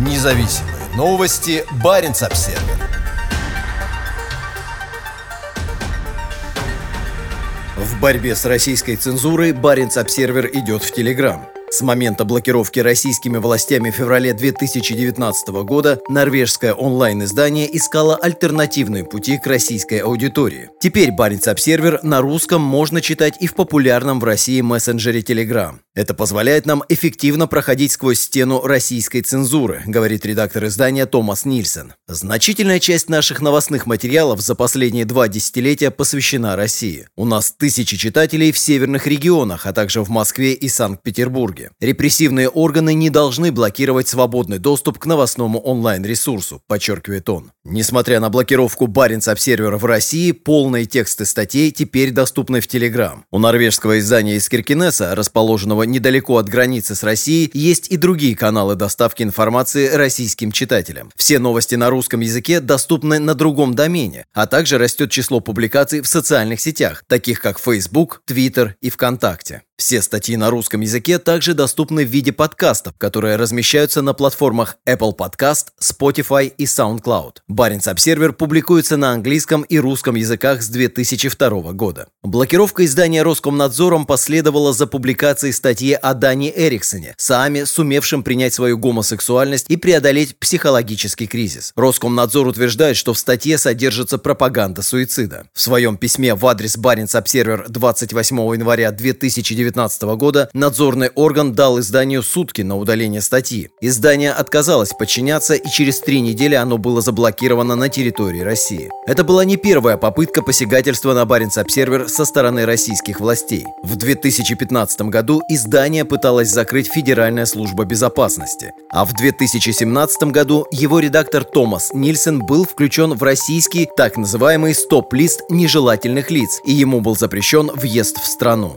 Независимые новости. Барин обсерва В борьбе с российской цензурой Баренц Обсервер идет в Телеграм. С момента блокировки российскими властями в феврале 2019 года норвежское онлайн-издание искало альтернативные пути к российской аудитории. Теперь Баренц Обсервер на русском можно читать и в популярном в России мессенджере Telegram. Это позволяет нам эффективно проходить сквозь стену российской цензуры, говорит редактор издания Томас Нильсон. Значительная часть наших новостных материалов за последние два десятилетия посвящена России. У нас тысячи читателей в северных регионах, а также в Москве и Санкт-Петербурге. Репрессивные органы не должны блокировать свободный доступ к новостному онлайн-ресурсу, подчеркивает он. Несмотря на блокировку Баренц обсервера в России, полные тексты статей теперь доступны в Телеграм. У норвежского издания из расположенного расположенного недалеко от границы с Россией, есть и другие каналы доставки информации российским читателям. Все новости на русском языке доступны на другом домене, а также растет число публикаций в социальных сетях, таких как Facebook, Twitter и ВКонтакте. Все статьи на русском языке также доступны в виде подкастов, которые размещаются на платформах Apple Podcast, Spotify и SoundCloud. Баренц Обсервер публикуется на английском и русском языках с 2002 года. Блокировка издания Роскомнадзором последовала за публикацией статьи о Дани Эриксоне, сами сумевшим принять свою гомосексуальность и преодолеть психологический кризис. Роскомнадзор утверждает, что в статье содержится пропаганда суицида. В своем письме в адрес Баренц Обсервер 28 января 2019 2019 года надзорный орган дал изданию сутки на удаление статьи. Издание отказалось подчиняться, и через три недели оно было заблокировано на территории России. Это была не первая попытка посягательства на Баренц Обсервер со стороны российских властей. В 2015 году издание пыталось закрыть Федеральная служба безопасности, а в 2017 году его редактор Томас Нильсон был включен в российский так называемый стоп-лист нежелательных лиц, и ему был запрещен въезд в страну.